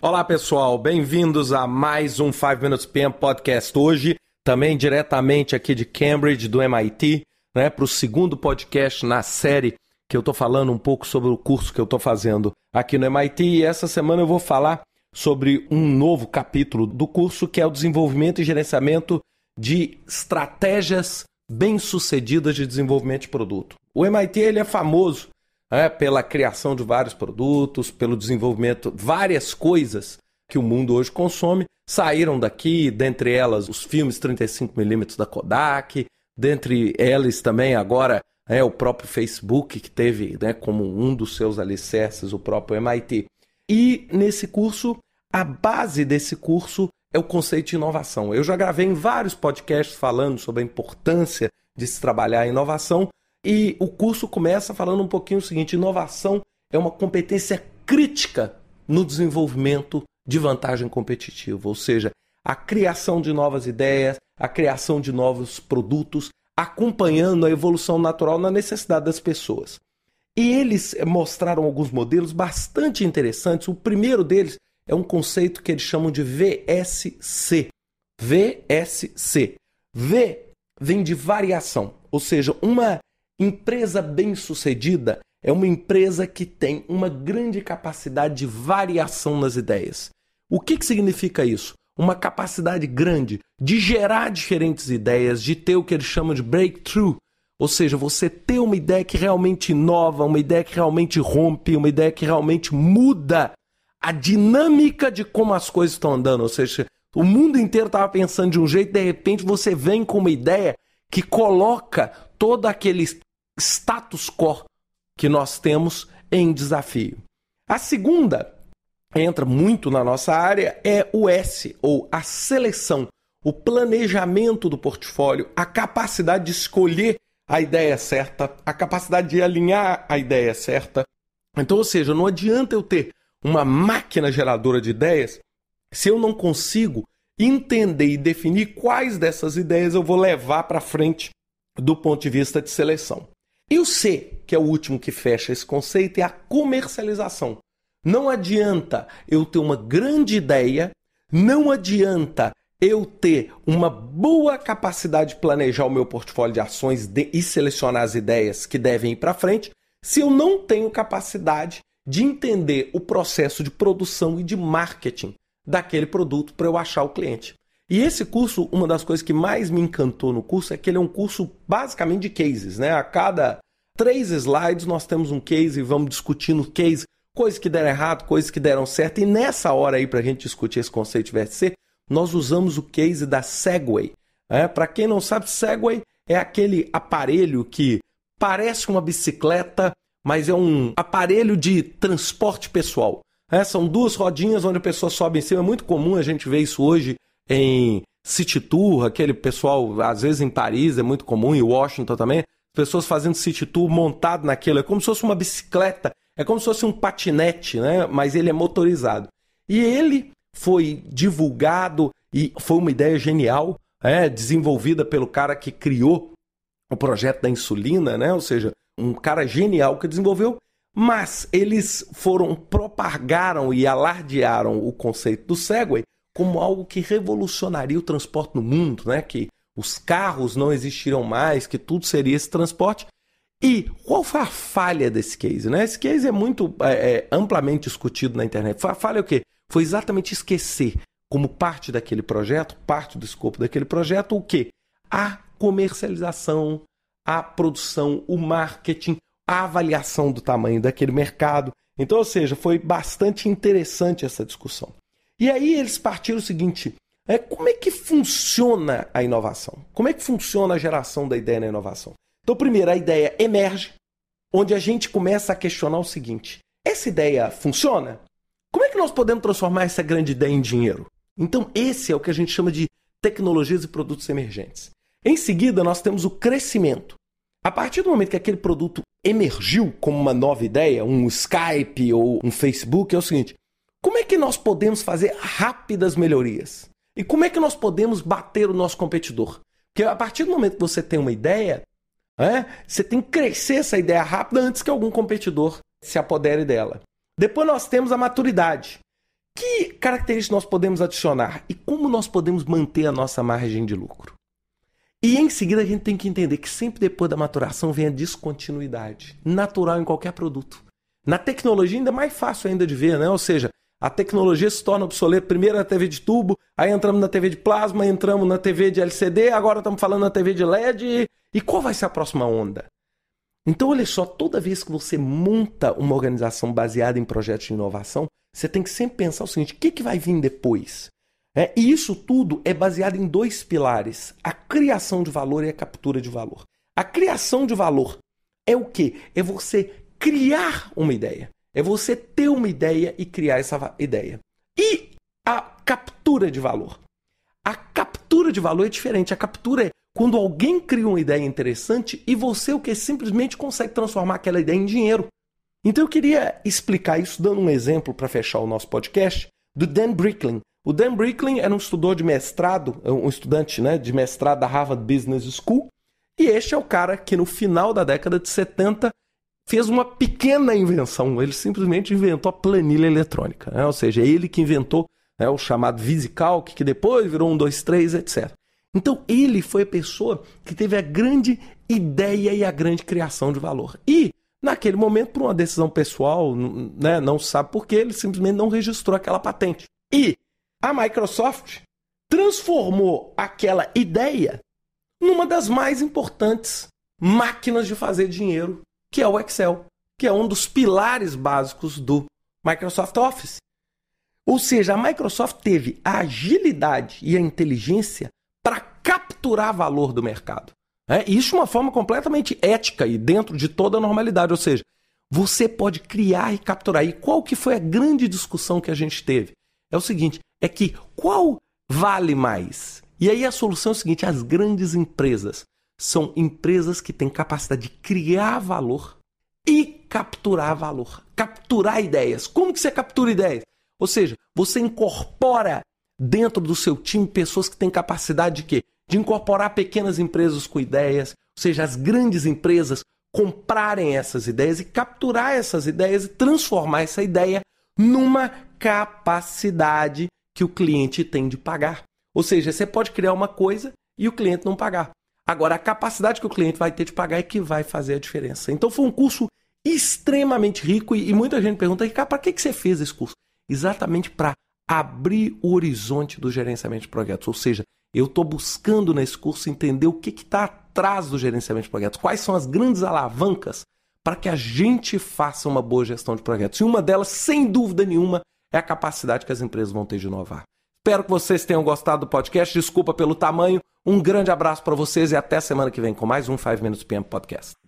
Olá pessoal, bem-vindos a mais um 5 Minutes PM Podcast. Hoje, também diretamente aqui de Cambridge, do MIT, né, para o segundo podcast na série que eu estou falando um pouco sobre o curso que eu estou fazendo aqui no MIT. E essa semana eu vou falar sobre um novo capítulo do curso que é o desenvolvimento e gerenciamento de estratégias bem-sucedidas de desenvolvimento de produto. O MIT ele é famoso é, pela criação de vários produtos, pelo desenvolvimento, várias coisas que o mundo hoje consome saíram daqui, dentre elas os filmes 35mm da Kodak, dentre elas também agora é o próprio Facebook, que teve né, como um dos seus alicerces o próprio MIT. E nesse curso, a base desse curso é o conceito de inovação. Eu já gravei em vários podcasts falando sobre a importância de se trabalhar a inovação, e o curso começa falando um pouquinho o seguinte: inovação é uma competência crítica no desenvolvimento de vantagem competitiva, ou seja, a criação de novas ideias, a criação de novos produtos, acompanhando a evolução natural na necessidade das pessoas. E eles mostraram alguns modelos bastante interessantes. O primeiro deles é um conceito que eles chamam de VSC. VSC. V vem de variação, ou seja, uma Empresa bem-sucedida é uma empresa que tem uma grande capacidade de variação nas ideias. O que, que significa isso? Uma capacidade grande de gerar diferentes ideias, de ter o que eles chamam de breakthrough, ou seja, você ter uma ideia que realmente inova, uma ideia que realmente rompe, uma ideia que realmente muda a dinâmica de como as coisas estão andando. Ou seja, o mundo inteiro estava pensando de um jeito, de repente você vem com uma ideia que coloca todo aquele status quo que nós temos em desafio. A segunda entra muito na nossa área é o S, ou a seleção, o planejamento do portfólio, a capacidade de escolher a ideia certa, a capacidade de alinhar a ideia certa. Então, ou seja, não adianta eu ter uma máquina geradora de ideias se eu não consigo entender e definir quais dessas ideias eu vou levar para frente do ponto de vista de seleção. E o C, que é o último que fecha esse conceito, é a comercialização. Não adianta eu ter uma grande ideia, não adianta eu ter uma boa capacidade de planejar o meu portfólio de ações de, e selecionar as ideias que devem ir para frente, se eu não tenho capacidade de entender o processo de produção e de marketing daquele produto para eu achar o cliente. E esse curso, uma das coisas que mais me encantou no curso é que ele é um curso basicamente de cases, né? A cada três slides nós temos um case e vamos discutindo case, coisas que deram errado, coisas que deram certo. E nessa hora aí, para a gente discutir esse conceito de VSC, nós usamos o case da Segway. É, para quem não sabe, Segway é aquele aparelho que parece uma bicicleta, mas é um aparelho de transporte pessoal. É, são duas rodinhas onde a pessoa sobe em cima. É muito comum a gente ver isso hoje em City Tour, aquele pessoal, às vezes em Paris é muito comum, em Washington também, pessoas fazendo City Tour montado naquilo, é como se fosse uma bicicleta, é como se fosse um patinete, né? mas ele é motorizado. E ele foi divulgado e foi uma ideia genial, é, desenvolvida pelo cara que criou o projeto da insulina, né? ou seja, um cara genial que desenvolveu, mas eles foram, propagaram e alardearam o conceito do Segway como algo que revolucionaria o transporte no mundo, né? Que os carros não existiriam mais, que tudo seria esse transporte. E qual foi a falha desse case? Né? Esse case é muito é, é, amplamente discutido na internet. A falha é o quê? Foi exatamente esquecer, como parte daquele projeto, parte do escopo daquele projeto, o quê? A comercialização, a produção, o marketing, a avaliação do tamanho daquele mercado. Então, ou seja, foi bastante interessante essa discussão. E aí eles partiram o seguinte: é, como é que funciona a inovação? Como é que funciona a geração da ideia na inovação? Então, primeiro, a ideia emerge, onde a gente começa a questionar o seguinte: essa ideia funciona? Como é que nós podemos transformar essa grande ideia em dinheiro? Então, esse é o que a gente chama de tecnologias e produtos emergentes. Em seguida, nós temos o crescimento. A partir do momento que aquele produto emergiu como uma nova ideia, um Skype ou um Facebook, é o seguinte: como é que nós podemos fazer rápidas melhorias? E como é que nós podemos bater o nosso competidor? Porque a partir do momento que você tem uma ideia, é, você tem que crescer essa ideia rápida antes que algum competidor se apodere dela. Depois nós temos a maturidade, Que características nós podemos adicionar e como nós podemos manter a nossa margem de lucro? E em seguida a gente tem que entender que sempre depois da maturação vem a descontinuidade, natural em qualquer produto. Na tecnologia ainda é mais fácil ainda de ver, né? Ou seja, a tecnologia se torna obsoleta primeiro na TV de tubo, aí entramos na TV de plasma, entramos na TV de LCD, agora estamos falando na TV de LED. E qual vai ser a próxima onda? Então, olha só, toda vez que você monta uma organização baseada em projetos de inovação, você tem que sempre pensar o seguinte: o que, que vai vir depois? É, e isso tudo é baseado em dois pilares: a criação de valor e a captura de valor. A criação de valor é o que? É você criar uma ideia. É você ter uma ideia e criar essa ideia. E a captura de valor. A captura de valor é diferente. A captura é quando alguém cria uma ideia interessante e você o que simplesmente consegue transformar aquela ideia em dinheiro. Então eu queria explicar isso dando um exemplo para fechar o nosso podcast do Dan Bricklin. O Dan Bricklin era um estudante de mestrado, um estudante né, de mestrado da Harvard Business School, e este é o cara que no final da década de 70 fez uma pequena invenção. Ele simplesmente inventou a planilha eletrônica, né? ou seja, é ele que inventou né, o chamado VisiCalc, que depois virou um, dois, três, etc. Então ele foi a pessoa que teve a grande ideia e a grande criação de valor. E naquele momento, por uma decisão pessoal, né, não sabe por que, ele simplesmente não registrou aquela patente. E a Microsoft transformou aquela ideia numa das mais importantes máquinas de fazer dinheiro, que é o Excel, que é um dos pilares básicos do Microsoft Office. Ou seja, a Microsoft teve a agilidade e a inteligência para capturar valor do mercado. É, isso de uma forma completamente ética e dentro de toda a normalidade. Ou seja, você pode criar e capturar. E qual que foi a grande discussão que a gente teve? É o seguinte, é que qual vale mais? E aí a solução é o seguinte, as grandes empresas são empresas que têm capacidade de criar valor e capturar valor, capturar ideias. Como que você captura ideias? Ou seja, você incorpora dentro do seu time pessoas que têm capacidade de quê? De incorporar pequenas empresas com ideias, ou seja, as grandes empresas comprarem essas ideias e capturar essas ideias e transformar essa ideia numa capacidade que o cliente tem de pagar. Ou seja, você pode criar uma coisa e o cliente não pagar. Agora, a capacidade que o cliente vai ter de pagar é que vai fazer a diferença. Então, foi um curso extremamente rico e, muita gente pergunta, Ricardo, para que, que você fez esse curso? Exatamente para abrir o horizonte do gerenciamento de projetos. Ou seja, eu estou buscando nesse curso entender o que está atrás do gerenciamento de projetos, quais são as grandes alavancas para que a gente faça uma boa gestão de projetos. E uma delas, sem dúvida nenhuma, é a capacidade que as empresas vão ter de inovar. Espero que vocês tenham gostado do podcast. Desculpa pelo tamanho. Um grande abraço para vocês e até semana que vem com mais um 5 Minutes PM Podcast.